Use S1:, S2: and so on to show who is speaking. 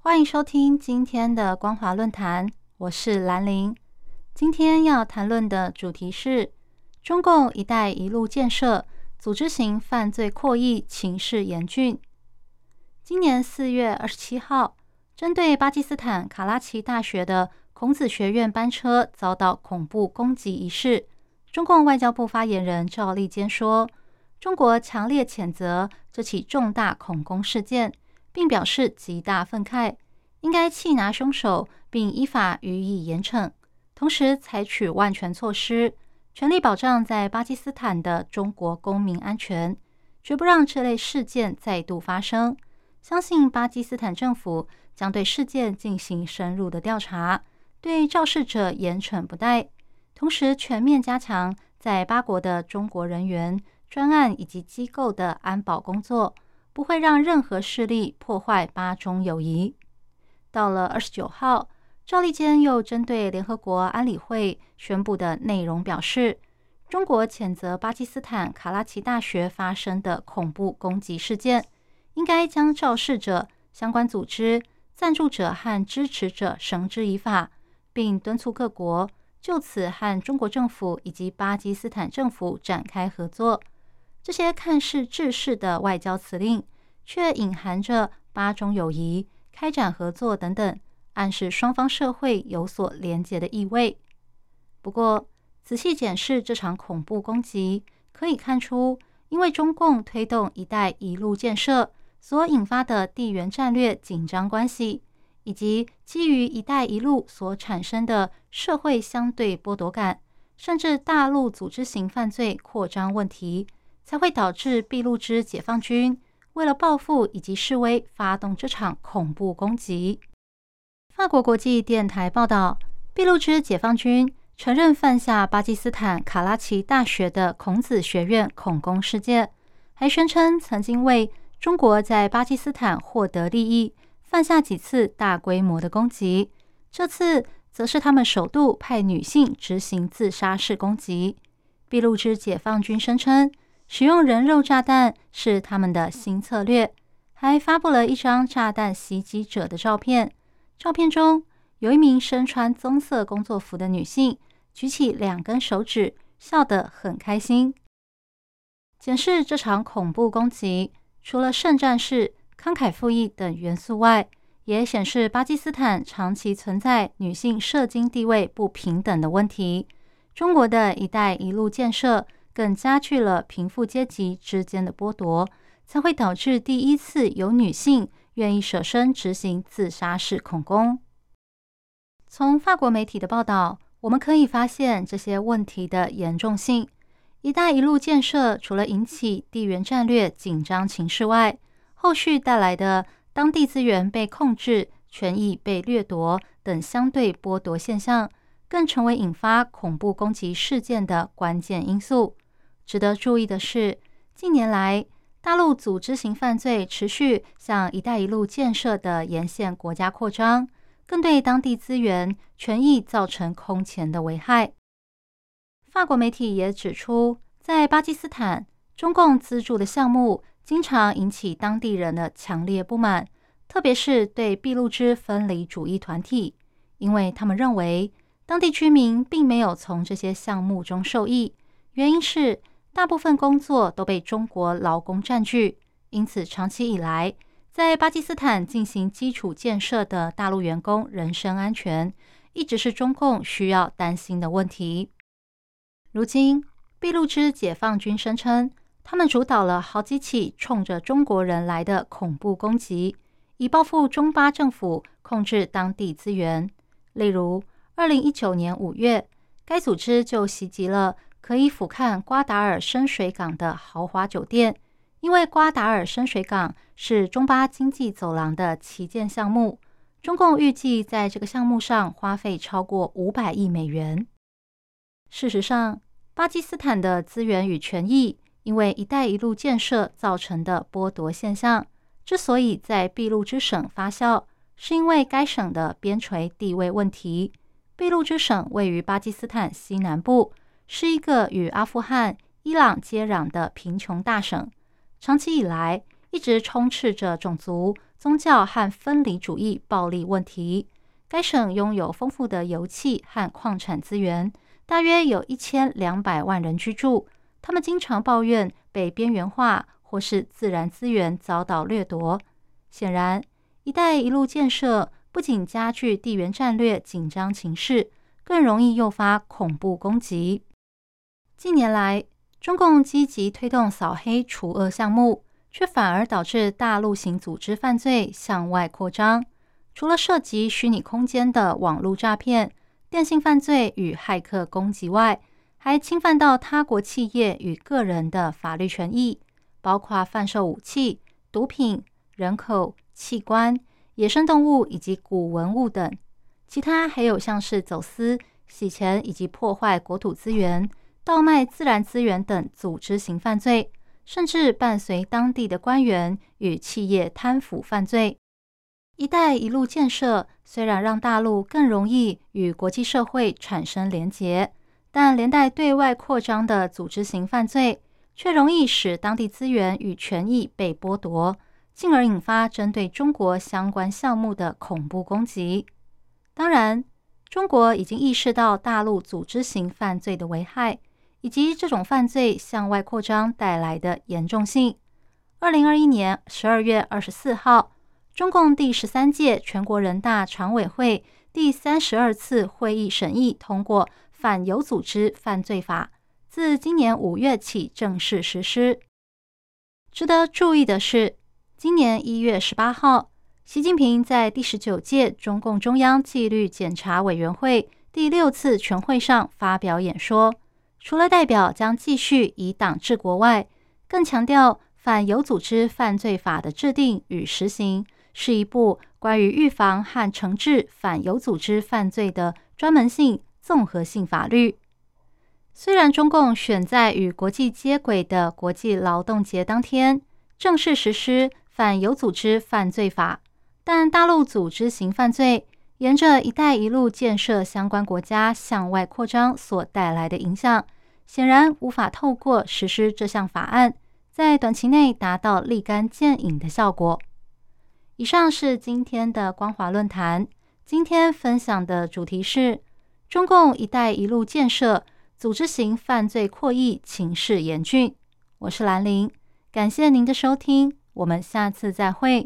S1: 欢迎收听今天的光华论坛，我是兰陵。今天要谈论的主题是中共“一带一路”建设组织型犯罪扩议情势严峻。今年四月二十七号，针对巴基斯坦卡拉奇大学的孔子学院班车遭到恐怖攻击一事，中共外交部发言人赵立坚说。中国强烈谴责这起重大恐攻事件，并表示极大愤慨，应该缉拿凶手，并依法予以严惩，同时采取万全措施，全力保障在巴基斯坦的中国公民安全，绝不让这类事件再度发生。相信巴基斯坦政府将对事件进行深入的调查，对肇事者严惩不贷，同时全面加强在巴国的中国人员。专案以及机构的安保工作不会让任何势力破坏巴中友谊。到了二十九号，赵立坚又针对联合国安理会宣布的内容表示，中国谴责巴基斯坦卡拉奇大学发生的恐怖攻击事件，应该将肇事者、相关组织、赞助者和支持者绳之以法，并敦促各国就此和中国政府以及巴基斯坦政府展开合作。这些看似制式的外交辞令，却隐含着巴中友谊、开展合作等等，暗示双方社会有所连结的意味。不过，仔细检视这场恐怖攻击，可以看出，因为中共推动“一带一路”建设所引发的地缘战略紧张关系，以及基于“一带一路”所产生的社会相对剥夺感，甚至大陆组织型犯罪扩张问题。才会导致俾路支解放军为了报复以及示威，发动这场恐怖攻击。法国国际电台报道，俾路支解放军承认犯下巴基斯坦卡拉奇大学的孔子学院恐攻事件，还宣称曾经为中国在巴基斯坦获得利益，犯下几次大规模的攻击。这次则是他们首度派女性执行自杀式攻击。俾路支解放军声称。使用人肉炸弹是他们的新策略，还发布了一张炸弹袭击者的照片。照片中有一名身穿棕色工作服的女性，举起两根手指，笑得很开心。检视这场恐怖攻击，除了圣战士、慷慨赴义等元素外，也显示巴基斯坦长期存在女性社经地位不平等的问题。中国的一带一路建设。更加剧了贫富阶级之间的剥夺，才会导致第一次有女性愿意舍身执行自杀式恐攻。从法国媒体的报道，我们可以发现这些问题的严重性。“一带一路”建设除了引起地缘战略紧张情势外，后续带来的当地资源被控制、权益被掠夺等相对剥夺现象，更成为引发恐怖攻击事件的关键因素。值得注意的是，近年来大陆组织型犯罪持续向“一带一路”建设的沿线国家扩张，更对当地资源权益造成空前的危害。法国媒体也指出，在巴基斯坦，中共资助的项目经常引起当地人的强烈不满，特别是对俾路支分离主义团体，因为他们认为当地居民并没有从这些项目中受益，原因是。大部分工作都被中国劳工占据，因此长期以来，在巴基斯坦进行基础建设的大陆员工人身安全一直是中共需要担心的问题。如今，俾路支解放军声称，他们主导了好几起冲着中国人来的恐怖攻击，以报复中巴政府控制当地资源。例如，二零一九年五月，该组织就袭击了。可以俯瞰瓜达尔深水港的豪华酒店，因为瓜达尔深水港是中巴经济走廊的旗舰项目，中共预计在这个项目上花费超过五百亿美元。事实上，巴基斯坦的资源与权益因为“一带一路”建设造成的剥夺现象，之所以在俾路支省发酵，是因为该省的边陲地位问题。俾路支省位于巴基斯坦西南部，是一个与阿富汗、伊朗接壤的贫穷大省，长期以来一直充斥着种族。宗教和分离主义暴力问题。该省拥有丰富的油气和矿产资源，大约有一千两百万人居住。他们经常抱怨被边缘化，或是自然资源遭到掠夺。显然，“一带一路”建设不仅加剧地缘战略紧张情势，更容易诱发恐怖攻击。近年来，中共积极推动扫黑除恶项目。却反而导致大陆型组织犯罪向外扩张。除了涉及虚拟空间的网络诈骗、电信犯罪与骇客攻击外，还侵犯到他国企业与个人的法律权益，包括贩售武器、毒品、人口、器官、野生动物以及古文物等。其他还有像是走私、洗钱以及破坏国土资源、倒卖自然资源等组织型犯罪。甚至伴随当地的官员与企业贪腐犯罪。“一带一路”建设虽然让大陆更容易与国际社会产生连结，但连带对外扩张的组织型犯罪，却容易使当地资源与权益被剥夺，进而引发针对中国相关项目的恐怖攻击。当然，中国已经意识到大陆组织型犯罪的危害。以及这种犯罪向外扩张带来的严重性。二零二一年十二月二十四号，中共第十三届全国人大常委会第三十二次会议审议通过《反有组织犯罪法》，自今年五月起正式实施。值得注意的是，今年一月十八号，习近平在第十九届中共中央纪律检查委员会第六次全会上发表演说。除了代表将继续以党治国外，更强调反有组织犯罪法的制定与实行是一部关于预防和惩治反有组织犯罪的专门性综合性法律。虽然中共选在与国际接轨的国际劳动节当天正式实施反有组织犯罪法，但大陆组织型犯罪。沿着“一带一路”建设相关国家向外扩张所带来的影响，显然无法透过实施这项法案，在短期内达到立竿见影的效果。以上是今天的光华论坛，今天分享的主题是中共“一带一路”建设组织型犯罪扩易情势严峻。我是兰陵，感谢您的收听，我们下次再会。